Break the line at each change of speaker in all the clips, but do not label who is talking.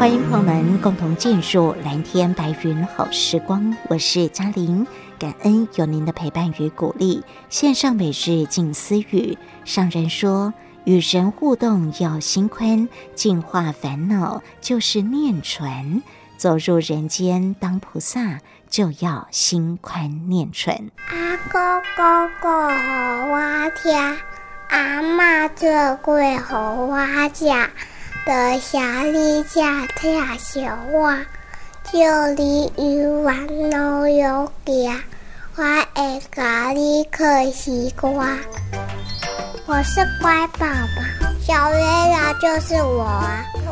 欢迎朋友们共同进入蓝天白云好时光，我是嘉玲，感恩有您的陪伴与鼓励。线上每日静思语，上人说，与人互动要心宽，净化烦恼就是念纯，走入人间当菩萨就要心宽念纯。
阿公公公好哇天，阿妈做贵好哇家。的小里家跳小娃，就里鱼丸老有家，我爱咖喱可西瓜。我是乖宝宝，小月亮就是我！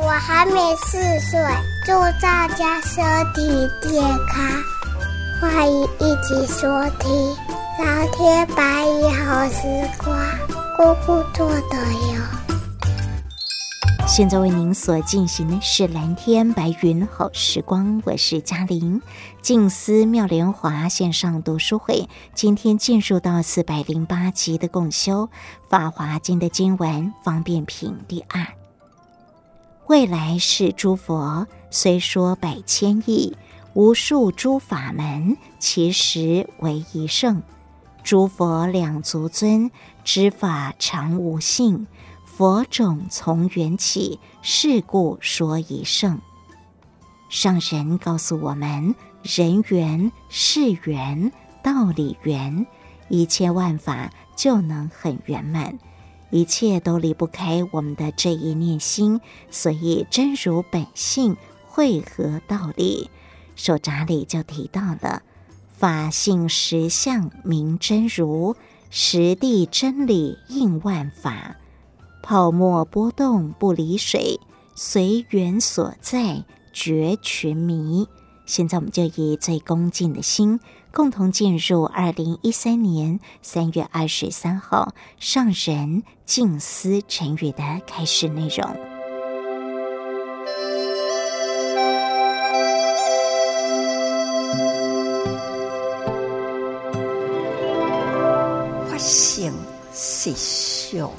我还没四岁，祝大家身体健康，欢迎一起收听《蓝天白云好时光》，姑姑做的哟。
现在为您所进行的是蓝天白云好时光，我是嘉玲。静思妙莲华线上读书会，今天进入到四百零八集的共修《法华经》的经文方便品第二。未来世诸佛虽说百千亿，无数诸法门，其实为一圣。诸佛两足尊，知法常无性。佛种从缘起，是故说一圣。上人告诉我们：人缘、事缘、道理缘，一切万法就能很圆满。一切都离不开我们的这一念心，所以真如本性会合道理。手札里就提到了法性实相明真如，实地真理应万法。泡沫波动不离水，随缘所在觉群迷。现在我们就以最恭敬的心，共同进入二零一三年三月二十三号上人静思晨语的开始内容。
发心实相。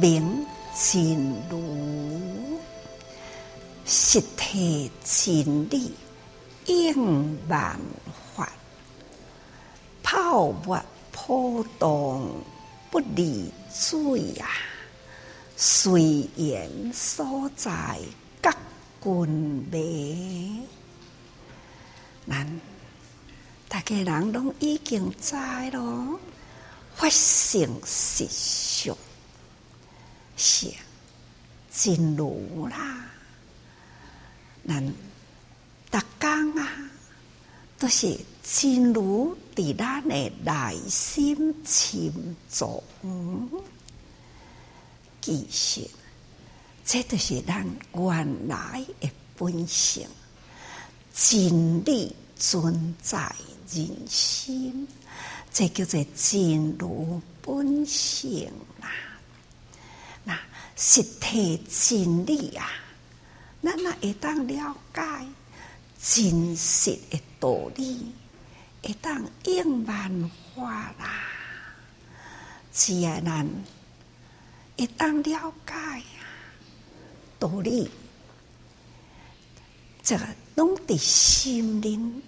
明真如，实体真理应万法，泡沫波动不离水呀，随缘所在觉群迷。咱大家人拢已经知咯，发心实相。是真如啦，咱逐工啊，都是真如伫咱的内心深处。其实，这都是咱原来的本性，真理存在人心，这叫做真如本性啦。实体真理啊，咱若会当了解真实的道理，会当应万化啦。只要咱会当了解啊道理，这个拢伫心灵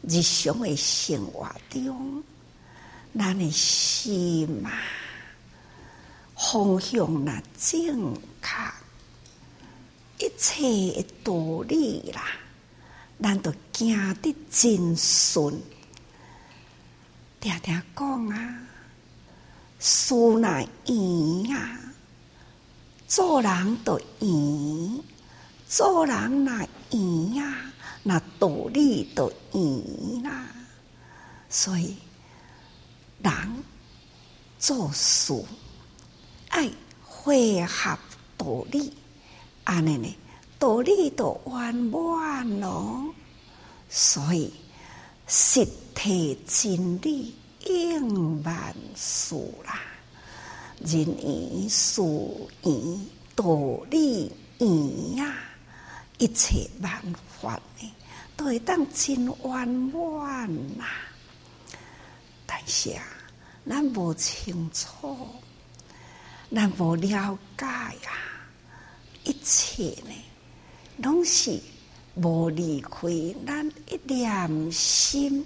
日常的生活中，咱的心嘛，方向若正确，一切的道理啦，咱都行得真顺。常常讲啊，事若圆啊，做人都圆，做人若圆啊，那道理都圆啦。所以，人做事爱会合道理，安尼呢，道理都圆满咯。所以，实体真理应万事啦，人圆事圆，道理圆呀，一切万法呢，都会当真圆满呐。但是啊，咱无清楚，咱无了解啊，一切呢，拢是无离开咱一念心，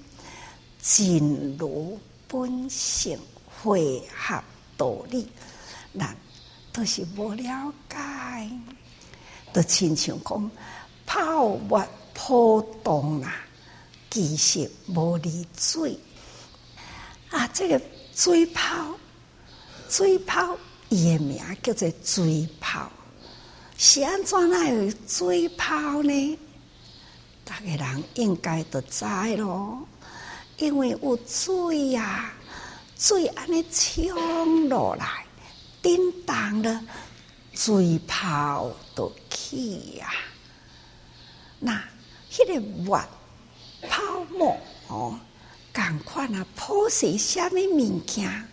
真如本性会合道理，咱都是无了解，都亲像讲泡沫破洞啊，其实无离水。啊，这个水泡，水泡，伊个名叫做水泡，是安怎来有水泡呢？大家人应该都知咯，因为有水呀、啊，水安尼冲落来，叮当的水泡都起呀。那迄个沫泡沫哦。同款啊，泡是虾米物件？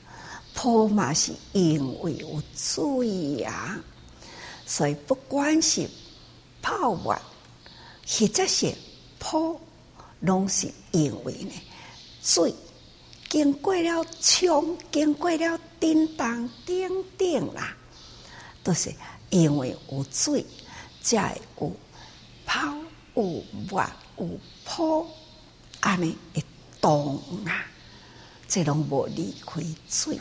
泡嘛是因为有水啊，所以不管是泡沫或者是泡，拢是因为呢水经过了冲，经过了叮当叮叮啦，都是因为有水才有泡有沫有泡，安尼一。动啊，这拢无离开水，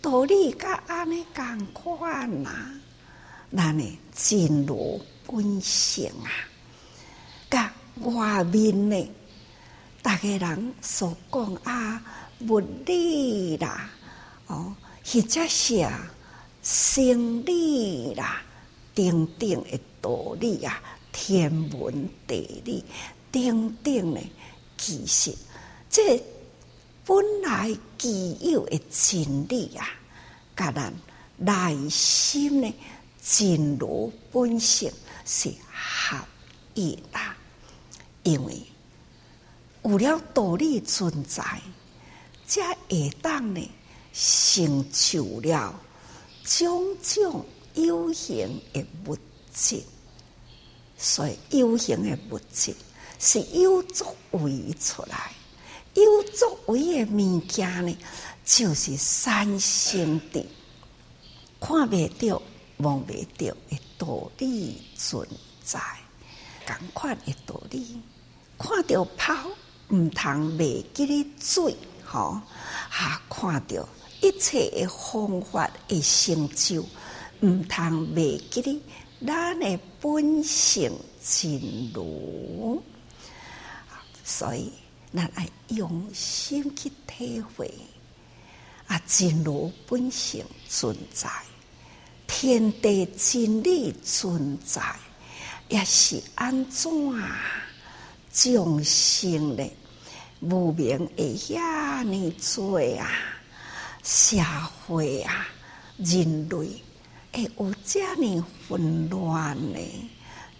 道理甲安尼共款呐。咱呢，真如本性啊，甲外面呢，大家人所讲啊，物理啦，哦，或者是啊，生理啦，等等的道理啊，天文地理等等呢，其实。这本来具有的真理啊，甲咱内心的真如本性是合一啦。因为有了道理存在，才会当呢成就了种种有形的物质。所以有形的物质是有作为出来。有作为的物件呢，就是三性的，看不到、摸不到的道理存在，同款的道理。看到泡，毋通袂记哩水，吼，哈，看到一切的方法的成就，毋通袂记哩咱的本性真如，所以。咱爱用心去体会，啊，真如本性存在，天地真理存在，也是安怎啊？众生呢，无明会遐尼多啊，社会啊，人类会有遮尼混乱呢？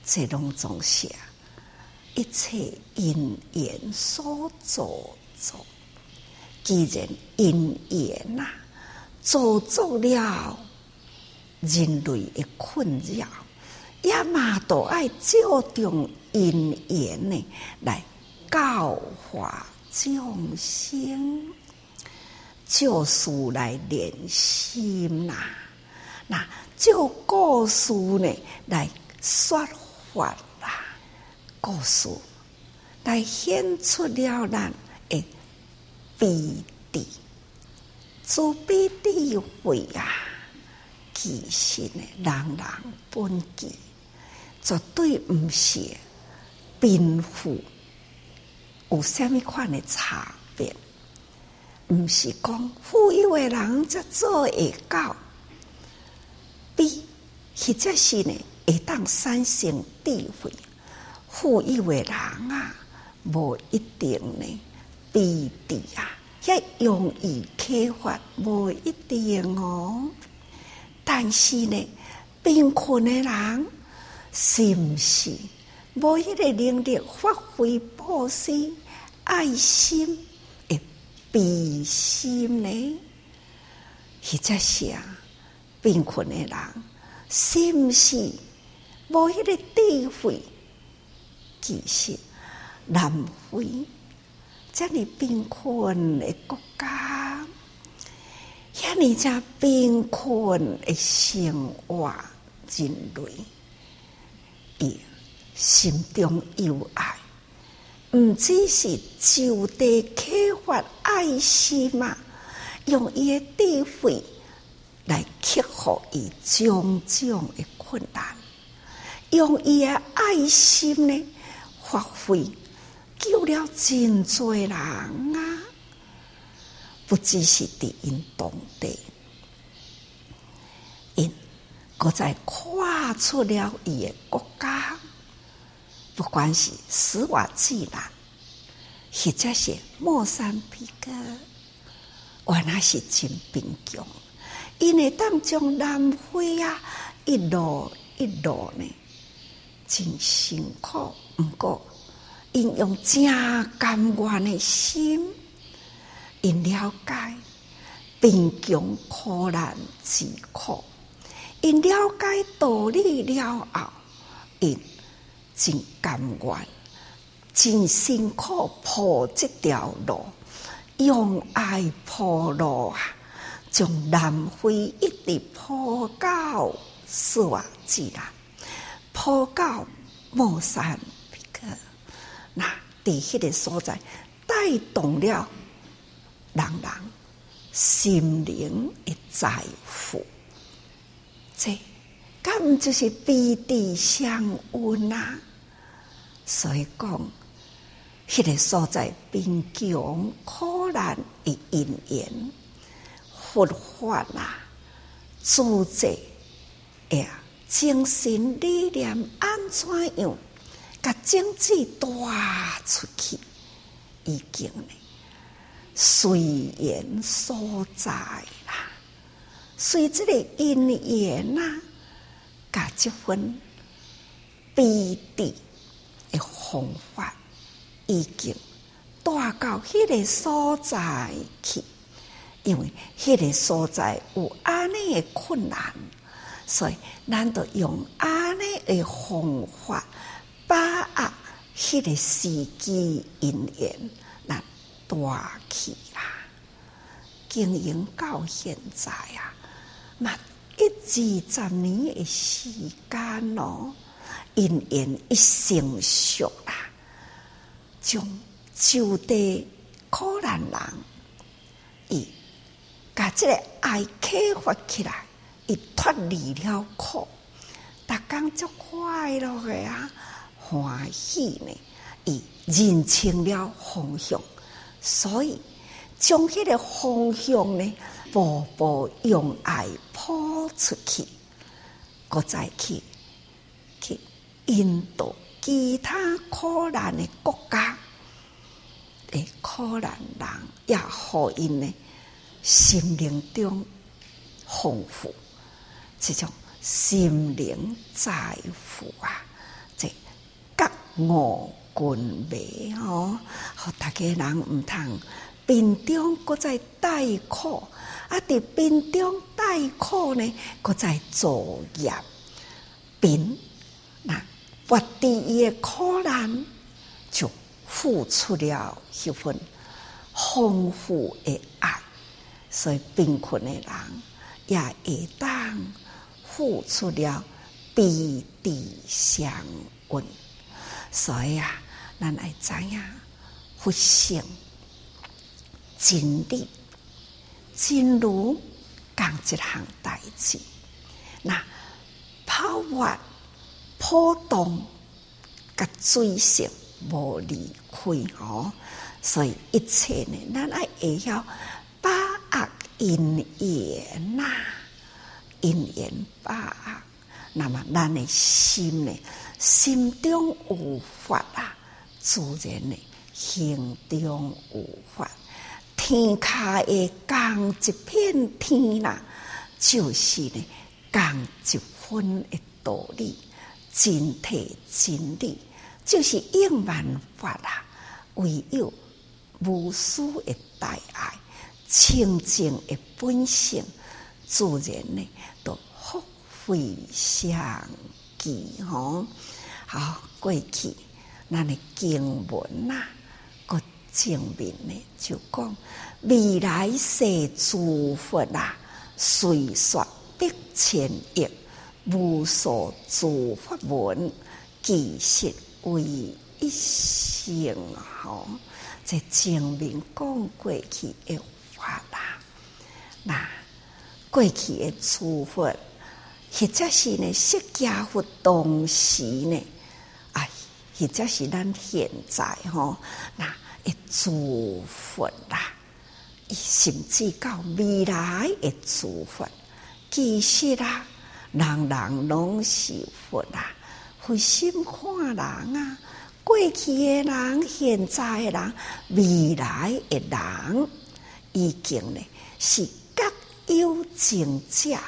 这种东西。一切因缘所造作，既然因缘呐，造作了人类的困扰，也嘛都爱照着因缘呢来教化众生，照事来练心呐，那照故事呢来说法。故事来显出了咱的悲智，慈悲智慧啊，其实呢，人人本具，绝对毋是贫富有虾米款的差别，毋是讲富有的人才做会到，比或者是呢会当产生智慧，富有的人啊，无一定呢，比的啊。也容易开发，无一定哦。但是呢，贫困的人是毋是无迄个能力发挥布施爱心的悲心呢？或者是啊，贫困的人是毋是无迄个智慧？其实南非。这里贫困的国家，遐尔只贫困的生活人类，伊心中有爱，毋只是就地开发爱心嘛，用伊的智慧来克服伊种种的困难，用伊的爱心呢发挥。救了真多人啊！不只是伫因当地，因搁再跨出了伊个国家，不管是斯瓦季兰，或者是莫桑比克，原来是真贫穷。因会当将南非啊，一路一路呢，真辛苦，毋过。因用正甘愿的心，因了解贫穷苦难之苦，因了解道理了后，因真甘愿、真辛苦铺这条路，用爱铺路啊，从南非一直铺到斯瓦季兰，铺到莫桑。那伫迄个所在，带动了人人心灵的财富，这根本就是彼此相温啊！所以讲，迄个所在贫穷苦难的因缘，佛法啊，助者哎呀，精神力量安怎样？甲经济带出去，已经呢随缘所在啦。随这个因缘呐，甲这份彼此的方法，已经带到迄个所在去。因为迄个所在有安尼的困难，所以咱就用安尼的方法。把握迄个时机因缘来带去啦，经营到现在啊，嘛一二十年的时间咯，因缘一成熟啦，将就地苦难人，伊甲这个爱开发起来，伊脱离了苦，逐工足快乐的啊！欢喜呢，伊认清了方向，所以将迄个方向呢，步步用爱铺出去，搁再去去引导其他苦难的国家的苦难人，也互因呢心灵中丰富这种心灵财富啊！五军备哦，好，大家人毋通贫中搁再带苦，啊！伫贫中带苦呢，搁再作业，贫那不第一个苦难，就付出了一份丰富的爱，所以贫困的人也会当付出了彼此相温。所以啊，咱要知影，佛性真理真如讲一项代志，那抛物破动，甲水性无离开哦，所以一切呢，咱爱会晓把握因缘呐，因缘把握，那么咱的心呢，心中有法啊，自然呢，行中有法。天下的共一片天啦，就是呢，共一分的道理，真谛真理，就是应万法啊。唯有无私的大爱，清净的本性，自然呢，都福慧相继吼。好，过去咱的经文呐。证明呢，就讲未来世诸佛啊，随说百千亿无数诸佛门，其实为一性吼，这证明讲过去的法啦。那过去的诸佛，或者是呢释迦佛当时呢，哎，或者是咱现在吼，那。诸佛啦，甚至到未来的诸佛，其实啦，人人拢是佛啦。会心看人啊，过去的人、现在的人、未来的人，已经呢是各有情者，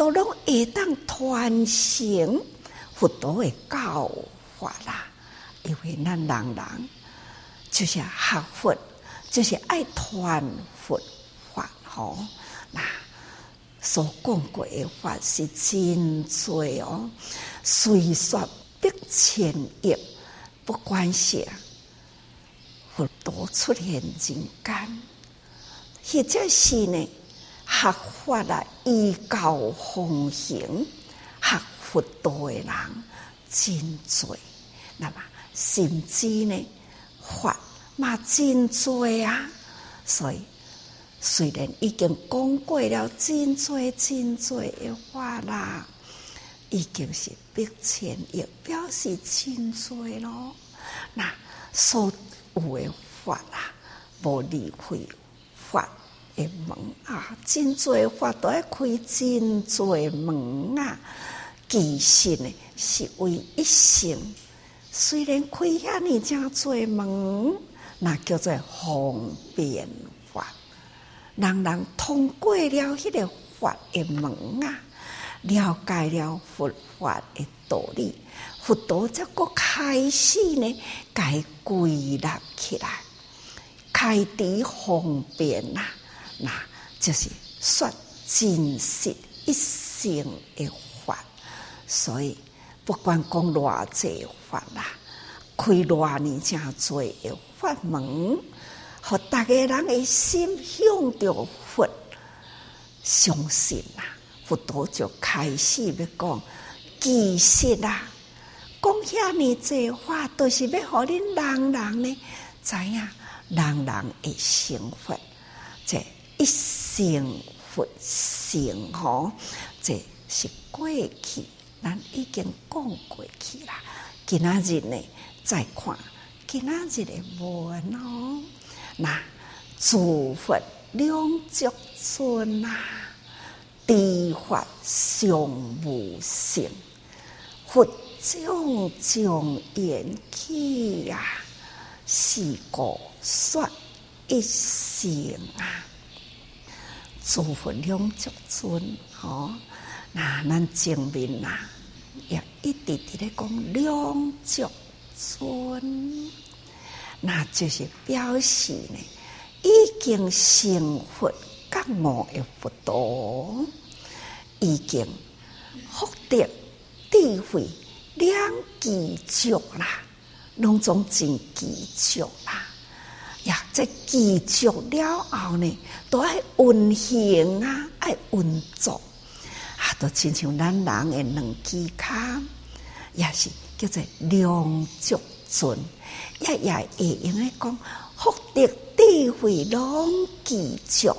都拢会当传承佛陀的教法啦。因为咱人人。就是学佛，就是爱传佛法吼。那所讲过的法是真多哦，虽说百千亿，不管是佛陀出现人间，或者是呢学法啊，依教奉行学佛道的人真多。那么甚至呢？法嘛真多啊，所以虽然已经讲过了真多真多的话啦，已经是百千亿，表示真多咯。那所有的法啊，无离开法的门啊，真多法都要开真多门啊，其实呢是为一性。虽然开遐尔正多门，那叫做方便法。人人通过了迄个法的门啊，了解了佛法的道理，佛陀则个开始呢，该归纳起来，开智方便啊，那就是说真实一生的法，所以。不管讲偌济法啦，开偌尼正多的法门，互大家人的心向着佛，相信啦，佛陀就开始要讲，其实啦，讲遐尼济话，都是要互恁人人呢知影，人人会成佛，这一成佛性吼，这是过去。咱已经讲过去啦，今仔日呢再看今仔日的文哦。那诸佛两足尊啊，诸法尚无性，佛将将缘起呀，是故说一性啊。诸佛两足尊，哦。那咱证明啦，也一直直咧讲两足尊，那就是表示呢，已经成佛觉悟的佛陀，已经获得智慧两具足啦，拢总真具足啦，呀，这具足了后呢，都爱运行啊，爱运作。啊，都亲像咱人的两只脚，也是叫做两足尊，也也会用来讲，福德智慧拢具足，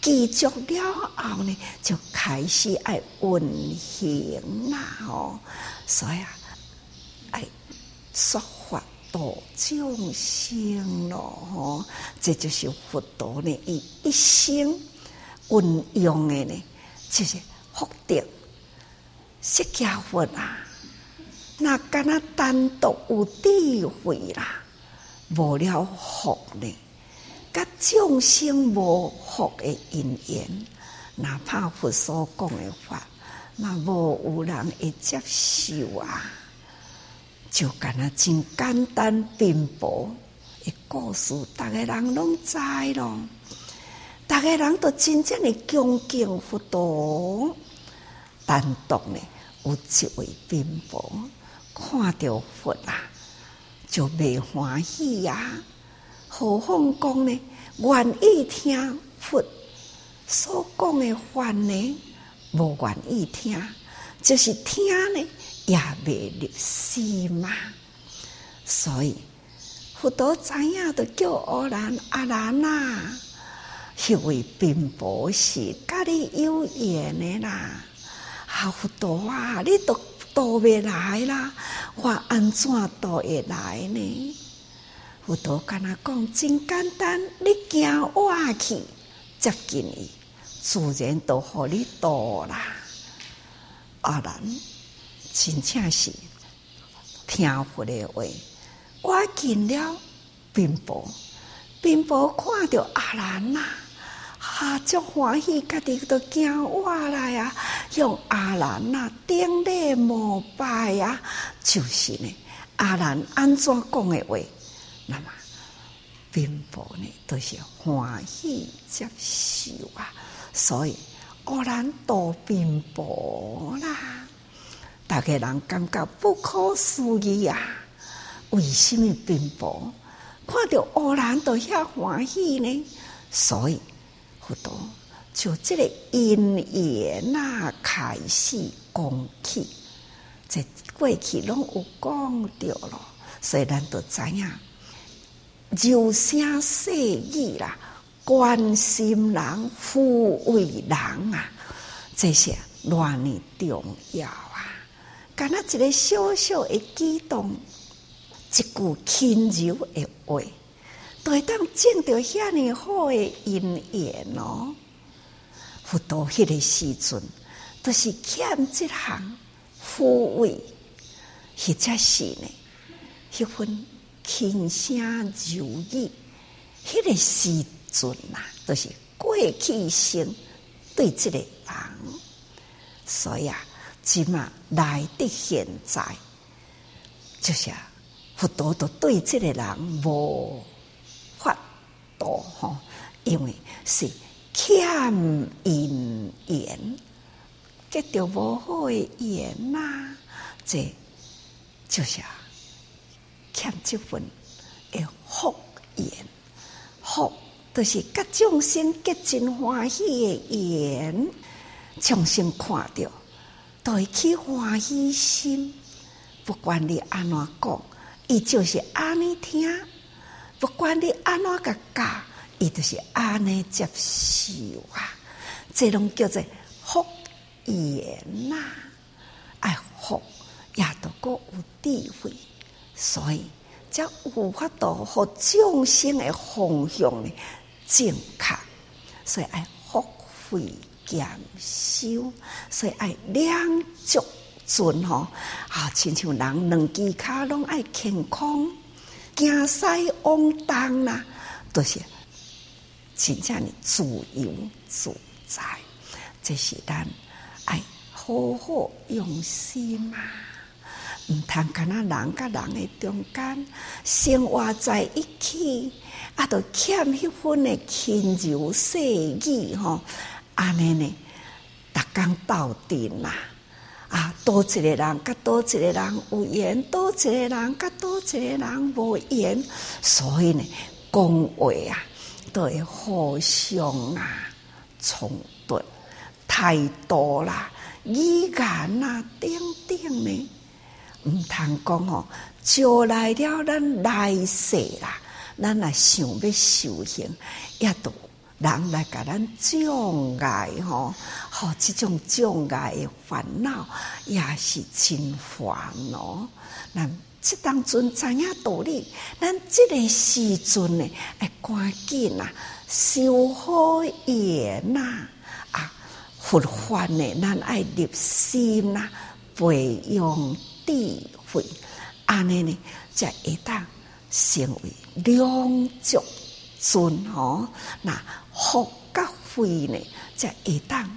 记住了后呢，就开始爱运行啦哦。所以啊，爱说度众生咯吼，这就是佛陀呢一一生运用的呢，就是福德。释迦佛啊，那敢若单独有智慧啦，无了福呢，甲众生无福的因缘，哪怕佛所讲的法，那无有人会接受啊。就敢那真简单贫薄的故事，逐个人拢知咯，逐个人都真正的恭敬佛陀，单独呢。有一位贫婆看到佛啊，就未欢喜呀。何况讲呢？愿意听佛所讲的话呢？无愿意听，就是听呢也未入心嘛。所以佛陀知影的叫阿难阿难啊，迄位贫婆是甲你有缘的啦。啊，佛陀啊，你都都未来啦，我安怎都会来呢？佛陀跟他讲真简单，你行我去接近伊，自然都互你到啦。阿难真正是听佛的话，我见了贫婆，贫婆看到阿难呐。啊！足欢喜，家己都惊我来啊！用阿难啊，顶礼膜拜啊，就是呢。阿难安怎讲的话，那么贫婆呢，都是欢喜接受啊。所以阿难度贫婆啦，大家人感觉不可思议啊！为什么贫婆看到阿难都遐欢喜呢？所以。佛陀就这个因缘那开始讲起，这过去拢有讲到了，所以咱都知影，柔声细语啦，关心人、抚慰人啊，这些偌呢重要啊！干那一个小小的举动，一句轻柔的话。都会当见到遐尼好的因缘哦，佛陀迄个时阵都是欠这项抚慰，或者是呢，迄份轻声柔语，迄个时阵呐，都是过去生对这个人，所以啊，即嘛来的现在，就是，佛陀都对这个人无。法度吼，因为是欠因缘，结着无好的缘呐，这就是欠这份的福缘，福都是甲众生结真欢喜的缘，众生看着都会起欢喜心，不管你安怎讲，伊就是安尼听。不管你安怎个教，伊就是安尼接受啊！这种叫做福缘呐，爱福也都够有智慧，所以才有法度和众生的方向呢正确，所以爱福慧兼修，所以爱两足尊吼啊，亲像人两只脚拢爱健康。行西往东啦，都、就是真正的自由自在。这是咱爱好好用心嘛，毋通干那人甲人诶中间生活在一起，啊，都欠迄份诶轻柔细语吼，安尼呢，逐工斗阵啦。啊，多一个人，甲多一个人有缘；多一个人，甲多一个人无缘。所以呢，讲话啊，都会互相啊冲突，太多啦，语言啊，等等呢，毋通讲哦。招来了咱来世啦，咱若想要修行，也都人来甲咱障碍吼，吼，这种障碍的烦恼也是真烦恼。咱这当阵知影道理，咱这个时阵呢，要赶紧啊，修好业呐，啊，佛法呢，咱爱入心呐，培养智慧，安尼呢，才会当成为两足尊吼，那。福甲慧呢，才会当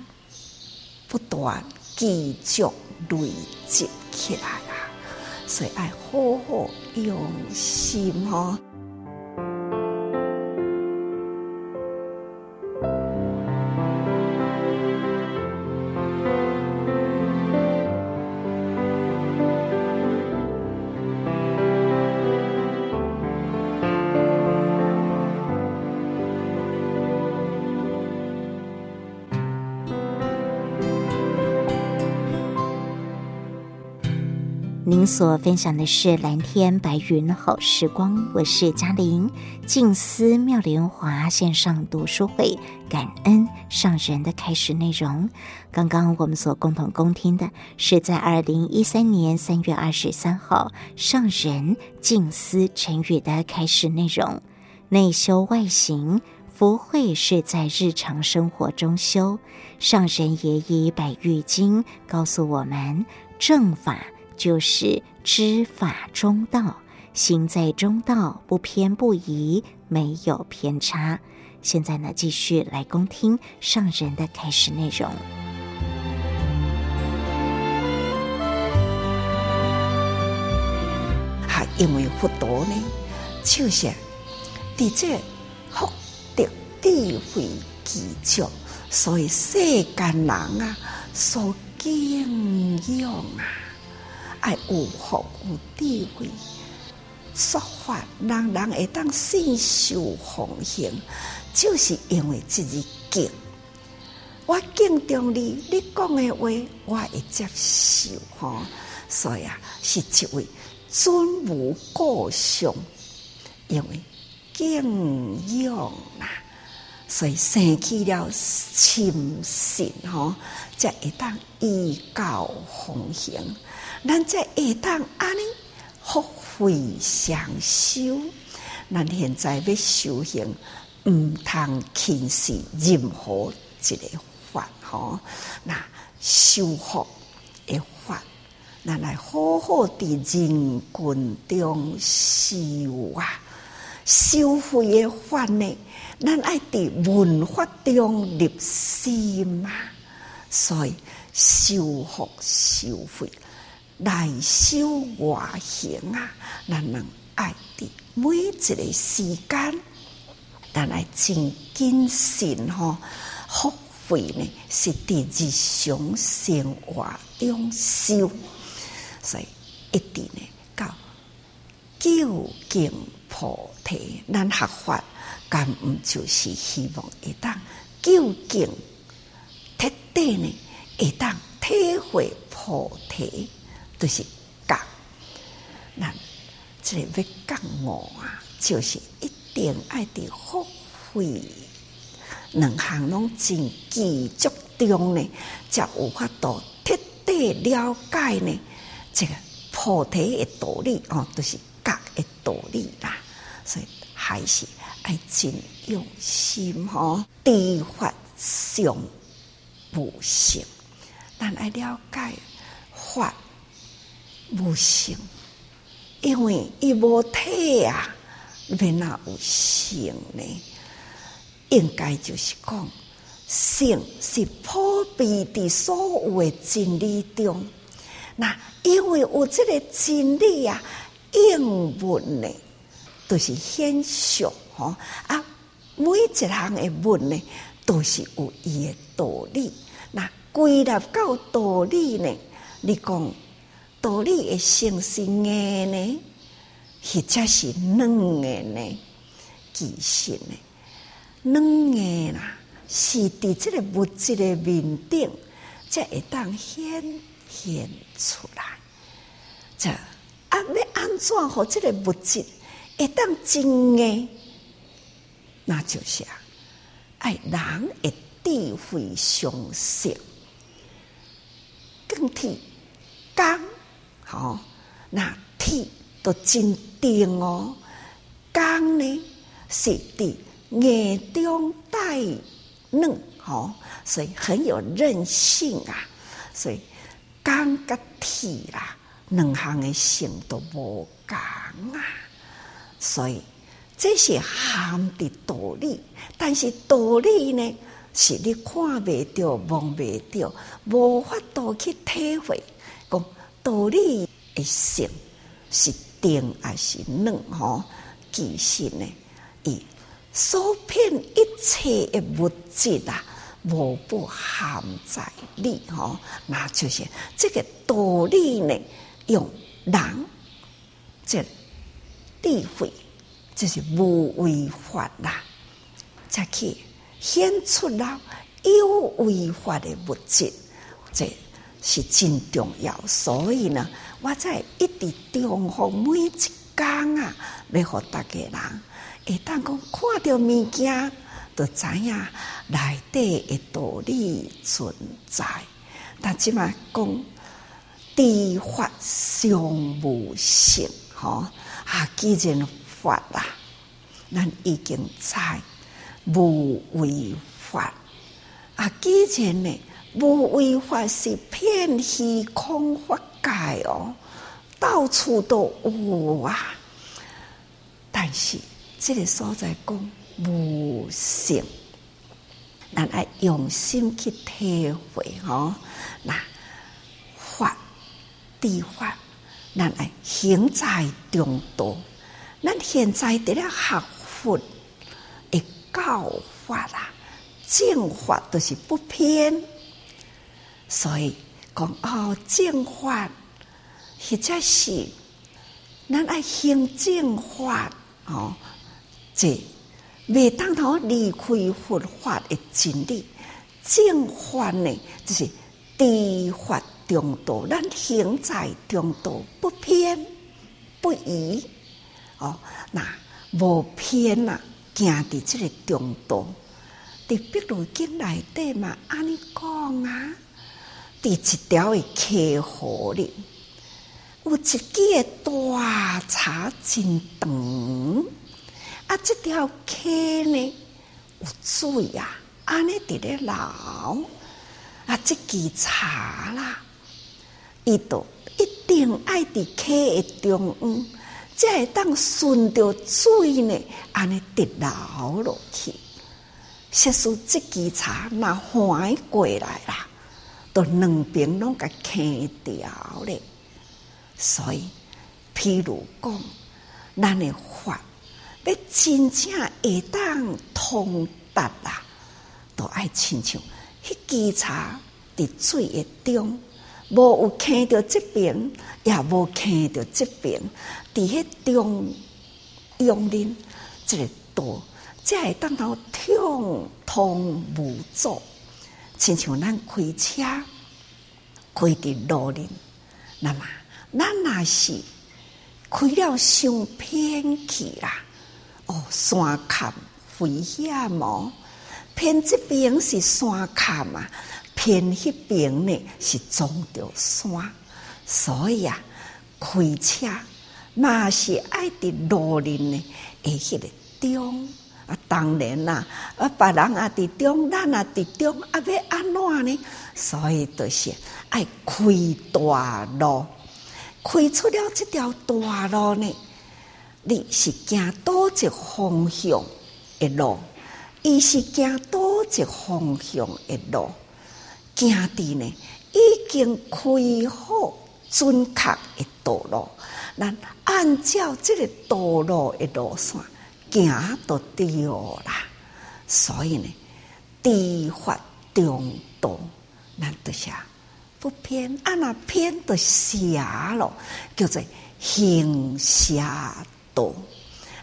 不断继续累积起来啊！所以要好好用心哦。
您所分享的是蓝天白云好时光，我是嘉玲。静思妙莲华线上读书会，感恩上人的开始内容。刚刚我们所共同恭听的是在二零一三年三月二十三号上人静思晨语的开始内容。内修外行，福慧是在日常生活中修。上人也以百喻经告诉我们正法。就是知法中道，行在中道，不偏不倚，没有偏差。现在呢，继续来恭听上人的开始内容。
还因为佛陀呢，就是的这福德智慧具足，所以世间人啊，所敬仰啊。爱有福有智慧，说法人人会当信受奉行，就是因为自己敬。我敬重你，你讲的话我会接受哈。所以啊，是一位尊无过相，因为敬仰啦，所以生起了亲信哈，才会当依教奉行。咱在会当安尼福慧双修，咱现在要修行，毋通轻视任何一个法吼。那修福的法，咱来好好伫人群中修啊。修慧的法呢，咱爱伫文化中入心啊。所以修福修慧。内修外行啊！咱能爱的每一个时间，咱来真谨慎吼，福慧呢是伫日常生活中修，所以一定呢到究竟菩提，咱学法，敢毋就是希望会当究竟彻底呢，会当体会菩提。都是觉，那这里要觉悟啊，就是一定爱的福慧，两项拢真具足中呢，才有法度彻底了解呢。这个菩提的道理哦，都、就是觉的道理啦。所以还是爱真用心哦，知法上无性，但爱了解法。无性，因为伊无体啊，变哪有性呢？应该就是讲，性是普遍的所有的真理中。那因为有这个真理啊，应文呢，都、就是现象吼啊。每一项的文呢，都是有伊的道理。那归纳到道理呢，你讲。道理会成是硬呢，或者是软的呢？其实呢，软的啦，是伫这个物质的面顶，才会当显现出来。这啊，要安怎和这个物质会当真的？那就是啊，爱人的智慧上升，更替刚好，那铁都真定哦。钢呢是的眼中带嫩，吼，所以很有韧性啊。所以钢跟铁啦，两项的性都无共啊。所以这些含的道理，但是道理呢，是你看未到、摸未到、无法度去体会。道理的性是定还是软？吼，其实呢，伊所骗一切的物质啊，无不含在里。吼，那就是这个道理呢，用人这智慧，就是无违法啦，才去显出了有违法的物质，这是真重要。所以呢，我在一直重复每一工啊，要和大家人，会当讲看到物件，就知影内底的道理存在。但即嘛讲，知法尚无性，吼啊，既然法啦，咱已经在无为法啊，既然呢，无为法是遍虚空法界哦，到处都有啊。但是这个所在讲无性，咱爱用心去体会哦。那法地法，咱爱行在中道。咱现在得了学佛的教法啦，正法都是不偏，所以讲哦，正法或者是咱爱行正法哦，这未当头离开佛法的真理。正法呢，就是知法中道，咱行在中道，不偏不倚。哦，那无偏呐，行伫这个中道，伫《碧如经》内底嘛，安尼讲啊，伫一条的溪河里，有一支大茶真长，啊，这条溪呢有水啊，安尼伫咧流，啊，这支茶啦，伊都一定爱伫溪的中央。才会当顺着水呢，安尼直流落去。即使这支茶若横过来啦，都两边拢甲倾掉咧。所以，譬如讲，咱诶法要真正会当通达啦，都爱亲像迄支茶伫水诶中。无有看到这边，也无看到这边，伫迄中央恁即个道，才会当到畅通无阻。亲像咱开车开伫路林，那么咱若是开了伤偏去啦，哦，山坎危险哦，偏这边是山坎嘛。偏迄边呢是撞着山，所以啊，开车嘛是爱伫路林呢，会，迄个中啊，当然啦，啊，别人啊伫中，咱啊伫中，啊要安怎呢？所以就是爱开大路，开出了这条大路呢，你是行倒一方向的路，伊是行倒一方向的路。行伫呢，已经开好准确的道路，咱按照这个道路的路线行都对啦。所以呢，知法中道，咱得下不偏，啊那偏就邪咯，叫做行邪道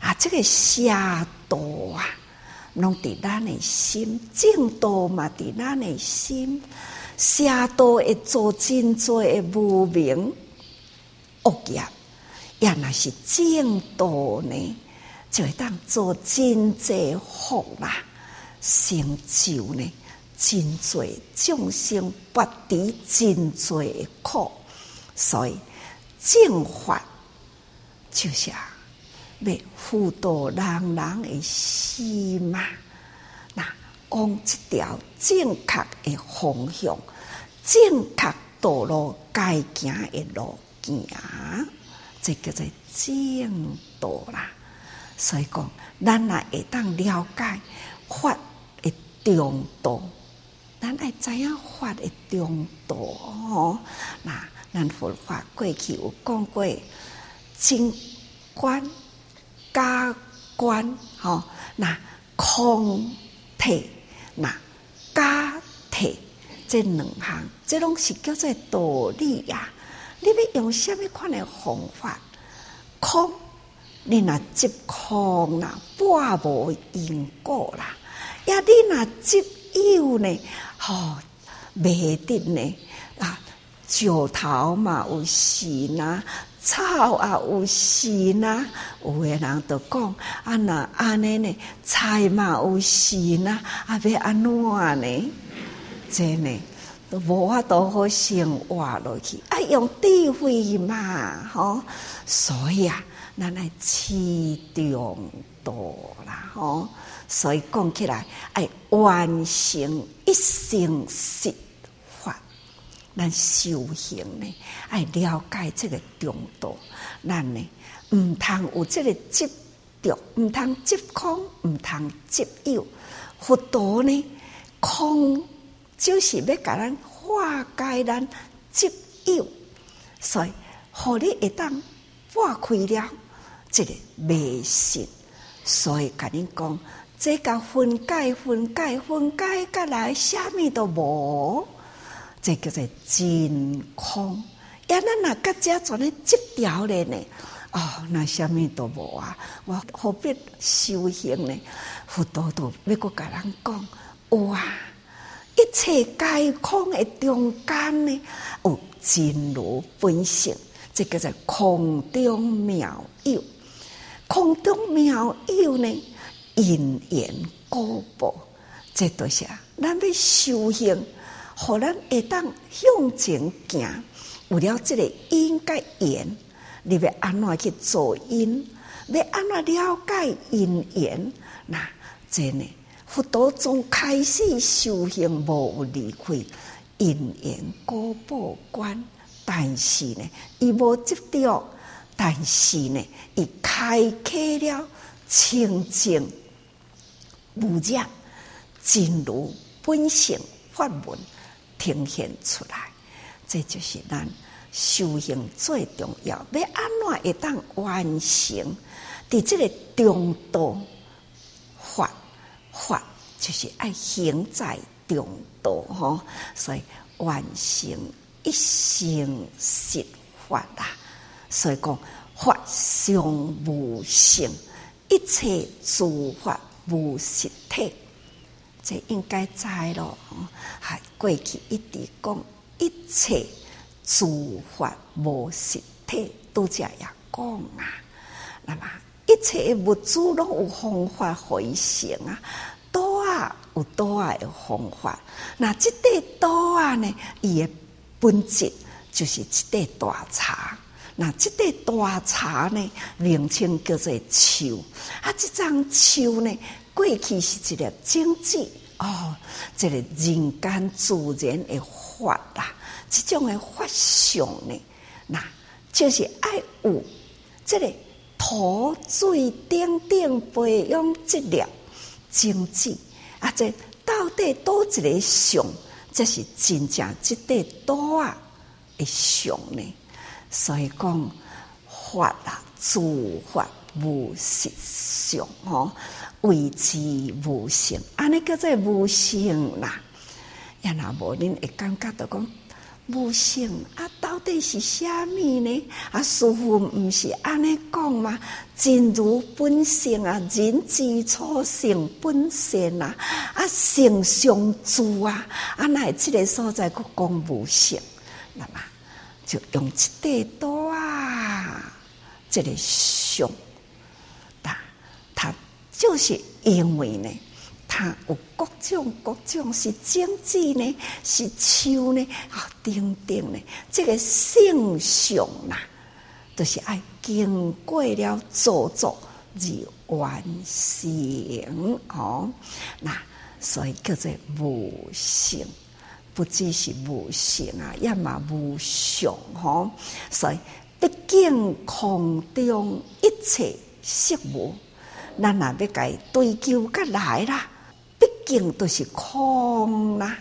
啊。这个邪道啊。拢伫咱的心，正道嘛伫咱的心，邪道会做真多的无明恶业，也若是正道呢，就会当做真济福啦。成就呢，真济众生不敌真济苦，所以正法就是啊，要辅导人人的心嘛。那往这条正确的方向、正确道路该行的路行，这叫做正道啦。所以讲，咱若会当了解法的中道，咱爱知影法的中道哦。那咱佛法过去有讲过，真观、假观，吼，那空体、那假体，这两项，这拢是叫做道理呀、啊。你要用什么款的方法？空。你若执空啦，半无因果啦；呀，你若执有呢，吼、哦，未得呢啊！石头嘛有时呐，草啊有时呐。有诶人就讲啊，那安尼呢，菜嘛有时呐，啊，要安怎呢？真呢，都无法度好生活落去，啊，用智慧嘛，吼、所以啊。咱来持中道啦，吼！所以讲起来，爱完成一生实法。咱修行呢，爱了解这个中道。咱呢，毋通有这个执着，毋通执空，毋通执有。佛陀呢，空就是要甲咱化解咱执有，所以，互你会当化开了。这个迷信，所以甲你讲，这个分解、分解、分解，甲来啥物都无，这叫做真空。呀，咱若甲遮全咧执掉咧呢？哦，那啥物都无啊！我何必修行呢？佛陀都要搁甲人讲，哇！一切皆空的中间呢，有真如本性，这叫做空中妙有。空中妙有呢，因缘果报，这都是咱要修行，互咱会当向前行。有了这个因甲缘，你要安怎去做因？要安怎了解因缘？那真呢，佛陀从开始修行无离开因缘果报观，但是呢，伊无执着。但是呢，伊开启了清净无染真如本性法门呈现出来，这就是咱修行最重要。要安怎会当完成？伫这个中道法法，就是爱行在中道吼，所以完成一生实法啦。所以讲法相无性，一切诸法无实体，这应该知咯。还过去一直讲一切诸法无实体，都这样讲啊。那么一切物质拢有方法回成啊，多啊有多啊的方法。那这块多啊呢，伊的本质就是这块大茶。那这块大茶呢，名称叫做树。啊，这张树呢，过去是一粒种子哦，这个人间自然的法啦。这种的法相呢，那就是爱有这个土水顶顶培养这粒种子啊。这到底多一个相，这是真正这块多啊的相呢？所以讲法啊，诸法无实相，吼，谓之无性，安尼叫做无性啦。也若无恁会感觉到讲无性啊，到底是虾米呢？啊，师父毋是安尼讲吗？真如本性啊，人之初性本善啊，啊，性相助啊，啊，乃这个所在佫讲无性，那么。就用一块多啊，这个相，它它就是因为呢，他有各种各种是经济呢，是树呢，啊，等等呢，这个圣像呐，都、就是爱经过了造作而完成哦。那所以叫做无性，不只是无形啊，也嘛无相吼。所以毕竟空中一切事物，咱若要甲伊追求甲来啦。毕竟都是空啦，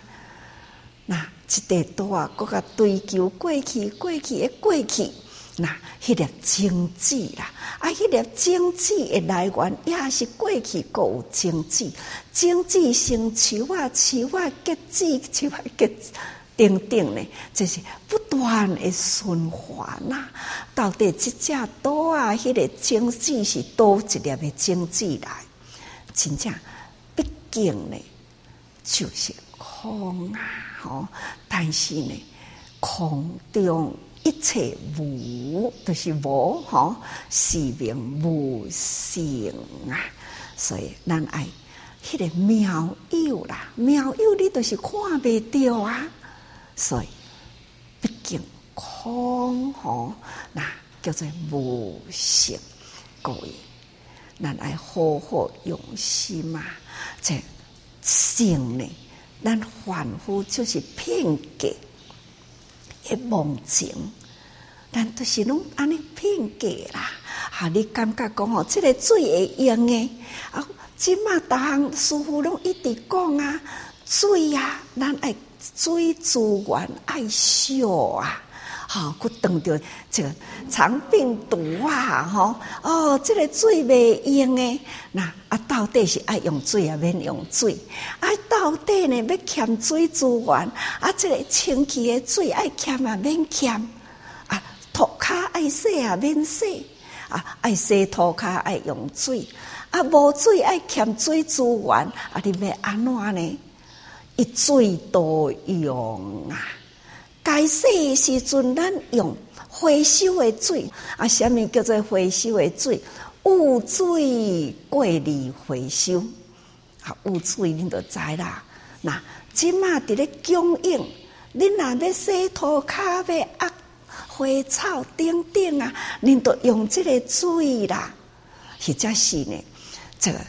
那一地多啊，搁个追求过去，过去的过去，那迄粒种子啦，啊，迄粒种子的来源也是过去各有种子，种子生树啊，树啊结子，树啊结等等呢，就是不断的循环呐。到底即只多啊，迄个种子是多一粒的种子来，真正。毕竟呢，就是空啊！吼，但是呢，空中一切无，就是无吼，是名无性啊！所以咱爱迄个妙有啦，妙有你都是看袂到啊！所以毕竟空吼，那叫做无性，各位，咱爱好好用心嘛。这性呢，咱凡夫就是片假诶梦境，但都是拢安尼骗假啦。哈，你感觉讲哦，这个水会用诶，啊，即马逐项师傅拢一直讲啊，水啊，咱爱水资源爱惜啊。好，佮当着这个肠病毒啊，吼哦，这个水袂用诶，那啊到底是爱用水啊，免用水？啊，到底呢要欠水资源？啊，这个清气诶水爱欠啊，免欠？啊，涂骹爱洗啊，免洗？啊，爱洗涂骹爱用水？啊，无水爱欠水资源？啊，你要安怎呢？一水多用啊！该洗的时阵，咱用回收的水啊。什么叫做回收的水？污水过滤回收啊，污水恁就知啦。那即马伫咧供应，恁若要洗涂骹要压花草等等啊，恁就用这个水啦。或者是呢，这个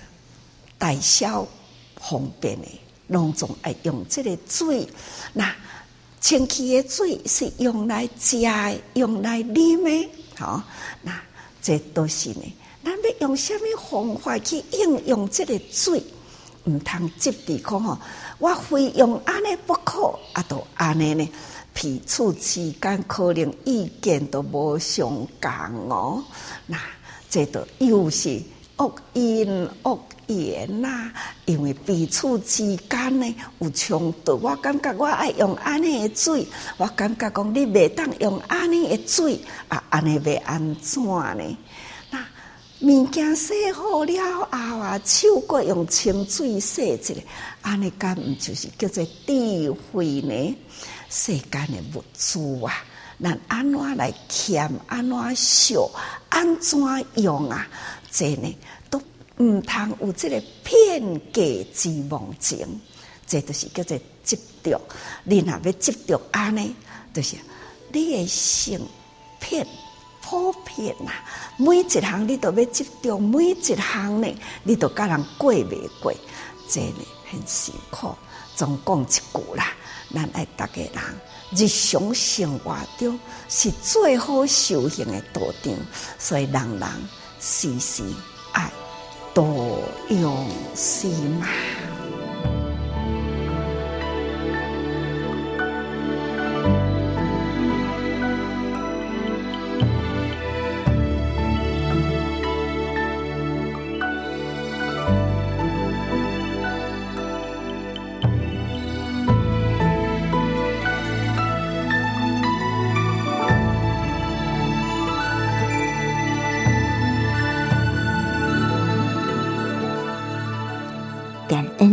代销方便的，拢总爱用这个水那。清气的水是用来食的，用来啉的，好，那这都是呢。咱要用什么方法去应用这个水？毋通执地讲吼，我非用安尼不可，啊，都安尼呢？彼此之间可能意见都无相共哦。那这都又是恶因恶。言呐，因为彼此之间呢有冲突，我感觉我爱用安尼的水，我感觉讲你袂当用安尼的水，啊，安尼袂安怎呢？那物件洗好了后啊，手过用清水洗一下，安尼敢毋就是叫做智慧呢？世间的物资啊，咱安怎来欠，安怎少，安怎用啊？这呢？毋通有这个片假之妄情，这就是叫做执着。你若要执着安尼，就是你的性片普遍呐。每一项你都要执着，每一项呢，你都甲人过未过，这呢很辛苦。总讲一句啦，咱爱逐个人日常生活中是最好修行的道场，所以人人时时爱。多用心嘛。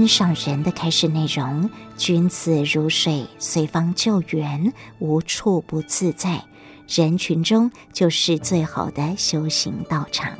上人的开示内容：君子如水，随方救援，无处不自在。人群中就是最好的修行道场。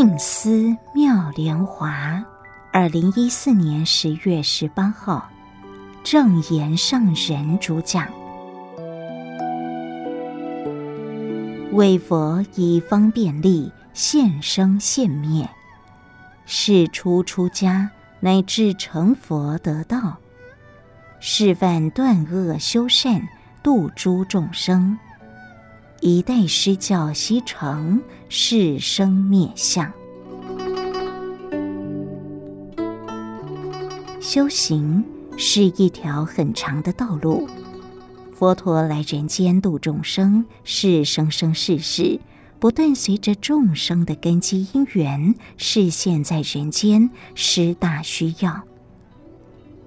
静思妙莲华，二零一四年十月十八号，正言上人主讲。为佛以方便力，现生现灭，世出出家乃至成佛得道，示范断恶修善，度诸众生。一代师教西成，是生灭相。修行是一条很长的道路。佛陀来人间度众生，是生生世世不断随着众生的根基因缘，示现在人间，实大需要。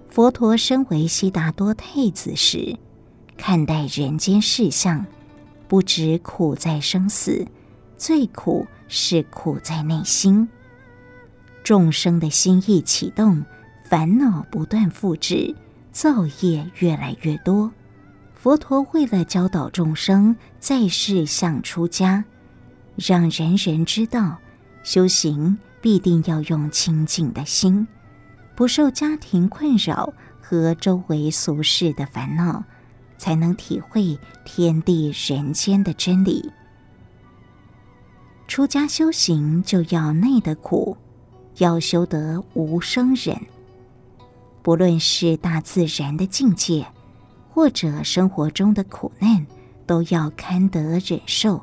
佛陀身为悉达多太子时，看待人间事相。不止苦在生死，最苦是苦在内心。众生的心意启动，烦恼不断复制，造业越来越多。佛陀为了教导众生在世相出家，让人人知道，修行必定要用清净的心，不受家庭困扰和周围俗世的烦恼。才能体会天地人间的真理。出家修行就要耐得苦，要修得无生忍。不论是大自然的境界，或者生活中的苦难，都要堪得忍受。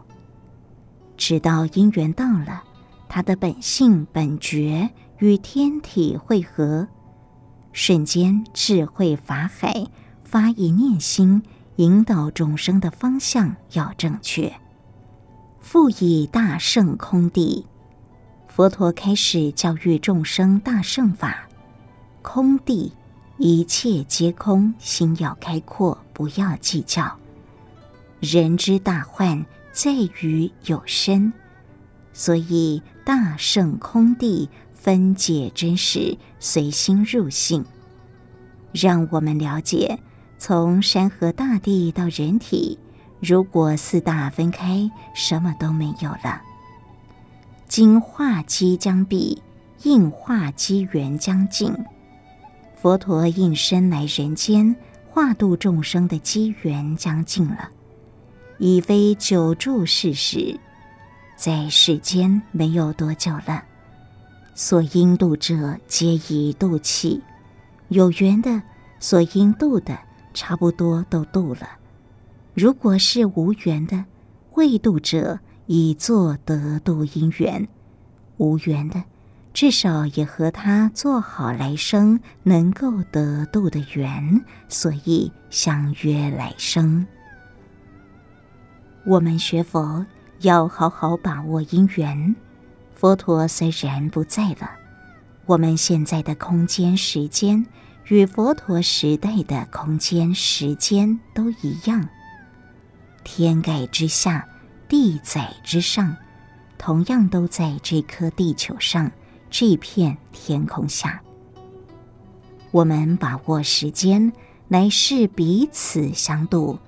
直到因缘到了，他的本性本觉与天体会合，瞬间智慧法海。发一念心，引导众生的方向要正确。复以大圣空谛，佛陀开始教育众生大圣法。空谛，一切皆空，心要开阔，不要计较。人之大患在于有身，所以大圣空谛分解真实，随心入性，让我们了解。从山河大地到人体，如果四大分开，什么都没有了。今化机将毕，应化机缘将尽。佛陀应身来人间，化度众生的机缘将尽了，已非久住世时，在世间没有多久了。所应度者，皆已度气；有缘的，所应度的。差不多都度了。如果是无缘的，未度者已做得度因缘；无缘的，至少也和他做好来生能够得度的缘，所以相约来生。我们学佛要好好把握因缘。佛陀虽然不在了，我们现在的空间时间。与佛陀时代的空间、时间都一样，天盖之下，地载之上，同样都在这颗地球上，这片天空下。我们把握时间，来世彼此相度，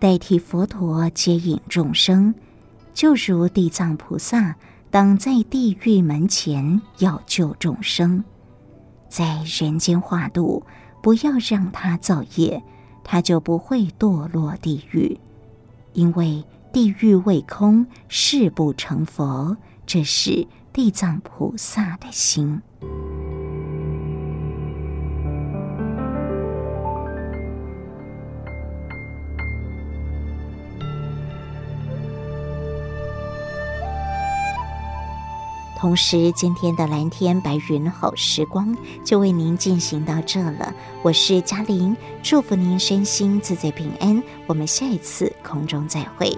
代替佛陀接引众生，就如地藏菩萨挡在地狱门前要救众生。在人间化度，不要让他造业，
他就不会堕落地狱，因为地狱未空，誓不成佛。这是地藏菩萨的心。同时，今天的蓝天白云好时光就为您进行到这了。我是嘉玲，祝福您身心自在平安。我们下一次空中再会。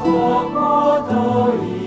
方佛国都
已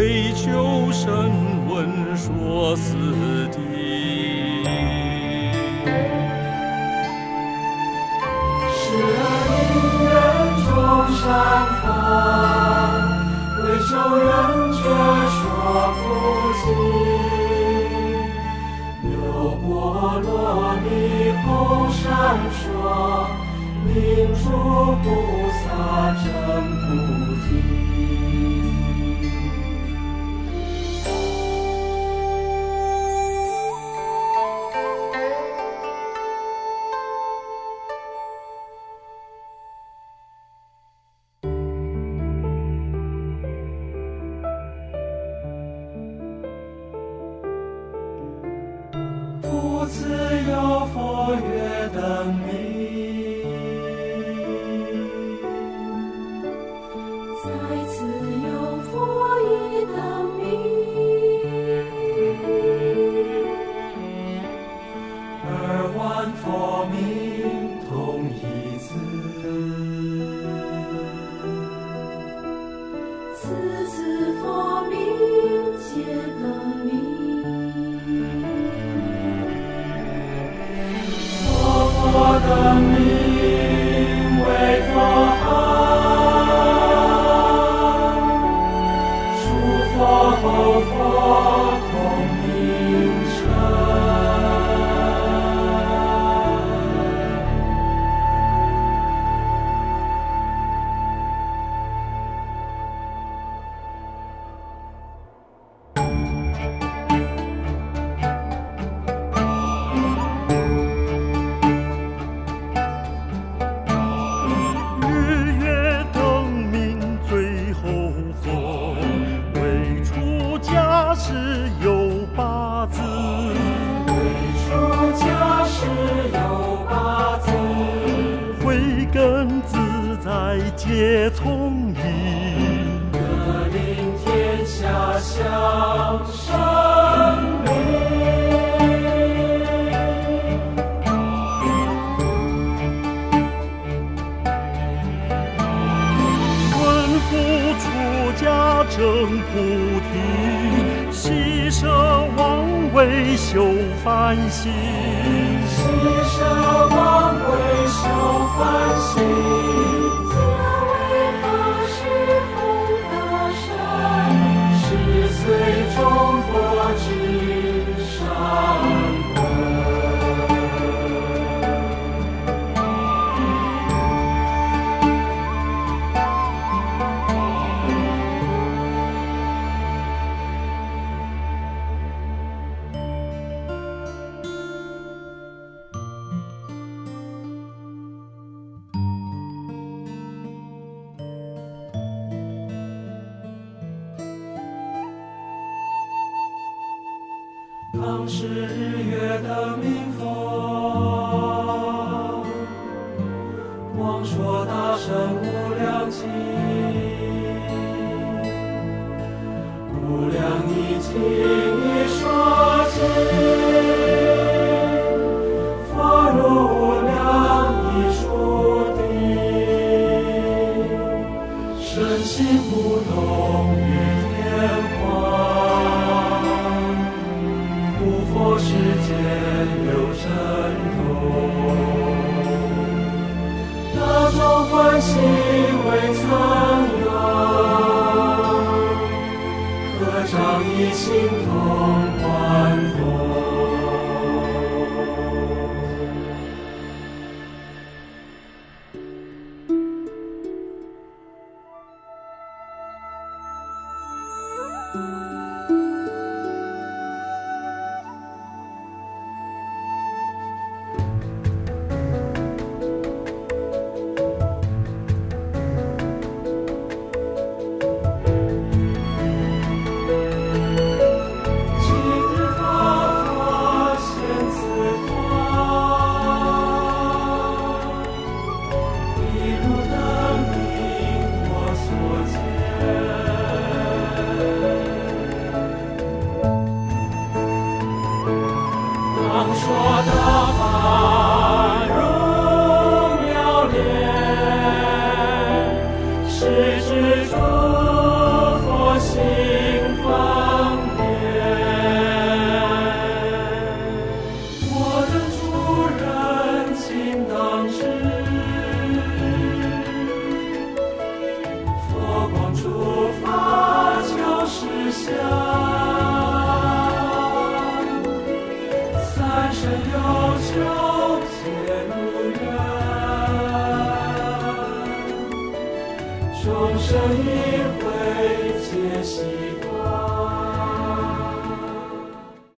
为求声闻说四谛，是因缘种善法，为求人觉说不尽。波罗蜜后闪
烁，令诸菩萨心不动于天花，不破世间六尘毒，大众欢喜未曾有，
合掌一心同。